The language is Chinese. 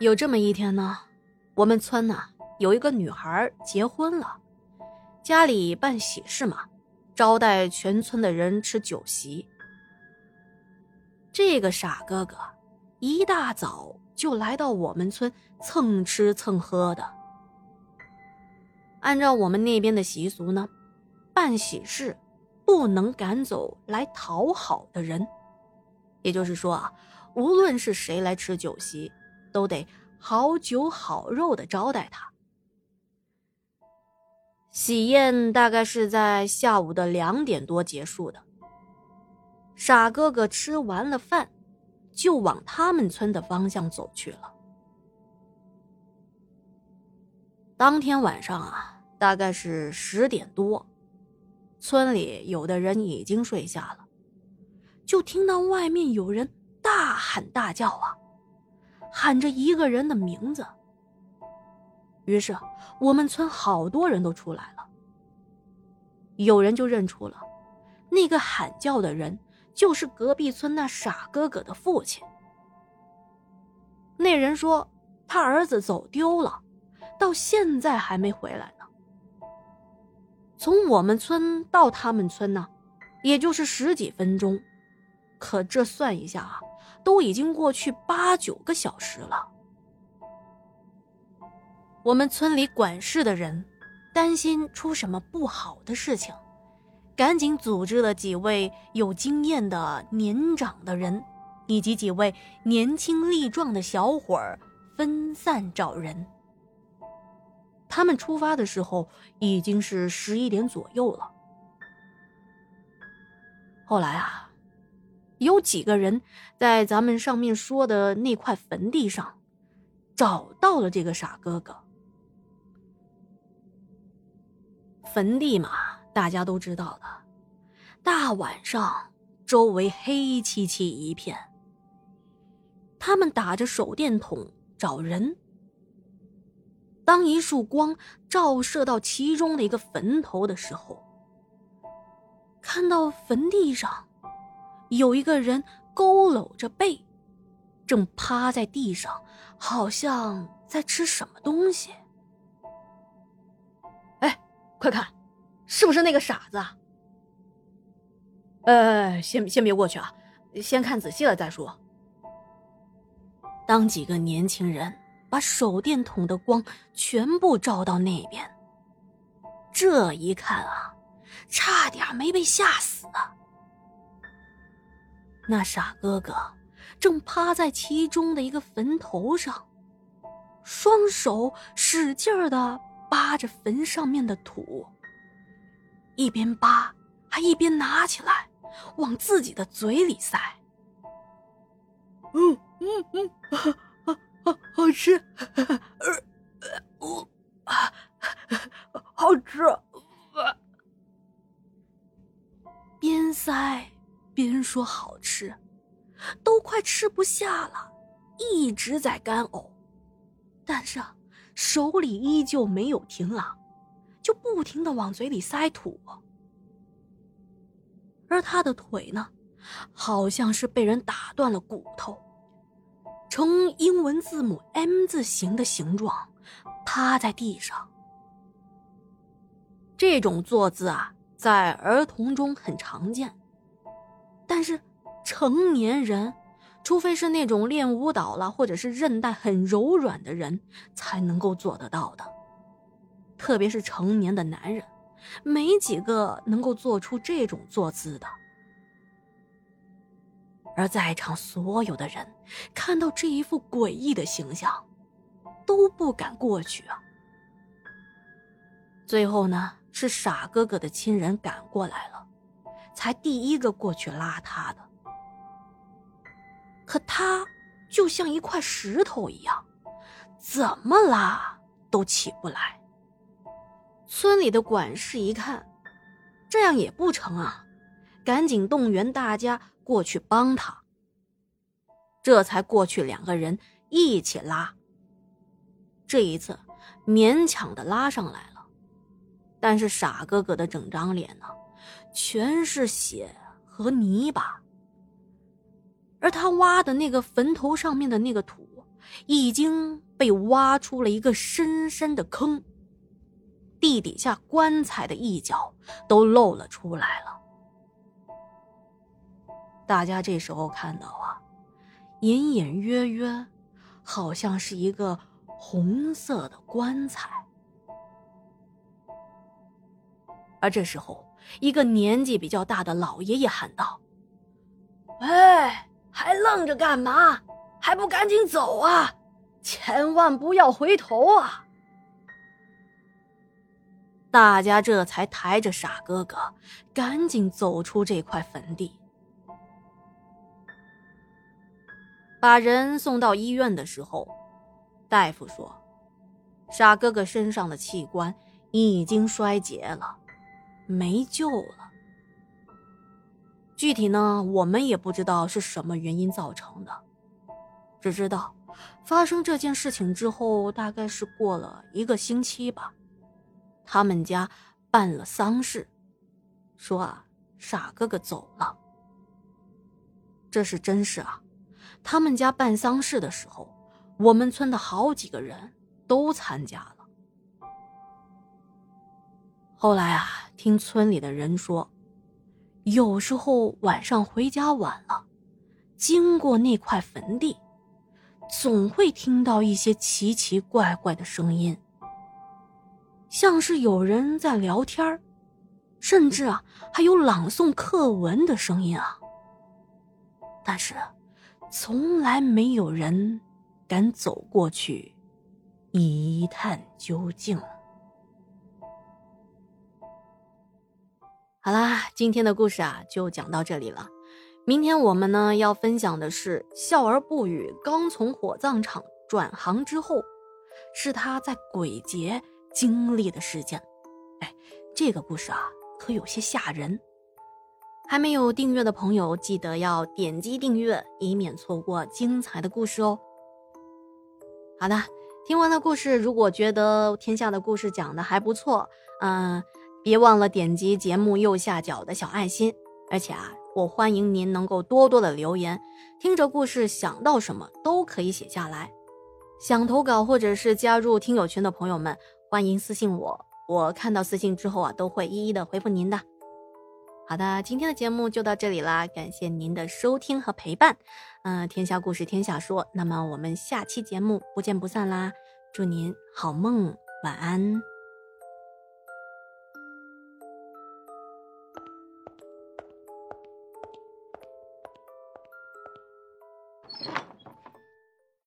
有这么一天呢，我们村呢有一个女孩结婚了，家里办喜事嘛，招待全村的人吃酒席。这个傻哥哥一大早就来到我们村蹭吃蹭喝的。按照我们那边的习俗呢，办喜事不能赶走来讨好的人，也就是说啊，无论是谁来吃酒席，都得好酒好肉的招待他。喜宴大概是在下午的两点多结束的。傻哥哥吃完了饭，就往他们村的方向走去了。当天晚上啊，大概是十点多，村里有的人已经睡下了，就听到外面有人大喊大叫啊，喊着一个人的名字。于是我们村好多人都出来了，有人就认出了那个喊叫的人。就是隔壁村那傻哥哥的父亲。那人说他儿子走丢了，到现在还没回来呢。从我们村到他们村呢，也就是十几分钟，可这算一下啊，都已经过去八九个小时了。我们村里管事的人担心出什么不好的事情。赶紧组织了几位有经验的年长的人，以及几位年轻力壮的小伙儿分散找人。他们出发的时候已经是十一点左右了。后来啊，有几个人在咱们上面说的那块坟地上找到了这个傻哥哥。坟地嘛。大家都知道的，大晚上周围黑漆漆一片。他们打着手电筒找人。当一束光照射到其中的一个坟头的时候，看到坟地上有一个人佝偻着背，正趴在地上，好像在吃什么东西。哎，快看！是不是那个傻子？呃，先先别过去啊，先看仔细了再说。当几个年轻人把手电筒的光全部照到那边，这一看啊，差点没被吓死啊！那傻哥哥正趴在其中的一个坟头上，双手使劲的扒着坟上面的土。一边扒，还一边拿起来，往自己的嘴里塞。嗯嗯嗯，好好吃，都快吃不下了，一直在干呕，但是手里依旧没有停啊。就不停的往嘴里塞土，而他的腿呢，好像是被人打断了骨头，呈英文字母 M 字形的形状，趴在地上。这种坐姿啊，在儿童中很常见，但是成年人，除非是那种练舞蹈了或者是韧带很柔软的人，才能够做得到的。特别是成年的男人，没几个能够做出这种坐姿的。而在场所有的人看到这一副诡异的形象，都不敢过去啊。最后呢，是傻哥哥的亲人赶过来了，才第一个过去拉他的。可他就像一块石头一样，怎么拉都起不来。村里的管事一看，这样也不成啊，赶紧动员大家过去帮他。这才过去两个人一起拉。这一次勉强的拉上来了，但是傻哥哥的整张脸呢，全是血和泥巴，而他挖的那个坟头上面的那个土，已经被挖出了一个深深的坑，地底下棺材的一角都露了出来了。大家这时候看到啊，隐隐约约，好像是一个红色的棺材。而这时候，一个年纪比较大的老爷爷喊道：“喂，还愣着干嘛？还不赶紧走啊！千万不要回头啊！”大家这才抬着傻哥哥，赶紧走出这块坟地。把人送到医院的时候，大夫说，傻哥哥身上的器官已经衰竭了，没救了。具体呢，我们也不知道是什么原因造成的，只知道发生这件事情之后，大概是过了一个星期吧，他们家办了丧事，说啊，傻哥哥走了。这是真事啊。他们家办丧事的时候，我们村的好几个人都参加了。后来啊，听村里的人说，有时候晚上回家晚了，经过那块坟地，总会听到一些奇奇怪怪的声音，像是有人在聊天甚至啊，还有朗诵课文的声音啊。但是。从来没有人敢走过去一探究竟。好啦，今天的故事啊就讲到这里了。明天我们呢要分享的是笑而不语刚从火葬场转行之后，是他在鬼节经历的事件。哎，这个故事啊可有些吓人。还没有订阅的朋友，记得要点击订阅，以免错过精彩的故事哦。好的，听完了故事，如果觉得天下的故事讲的还不错，嗯，别忘了点击节目右下角的小爱心。而且啊，我欢迎您能够多多的留言，听着故事想到什么都可以写下来。想投稿或者是加入听友群的朋友们，欢迎私信我，我看到私信之后啊，都会一一的回复您的。好的，今天的节目就到这里啦，感谢您的收听和陪伴。嗯，天下故事天下说，那么我们下期节目不见不散啦！祝您好梦，晚安。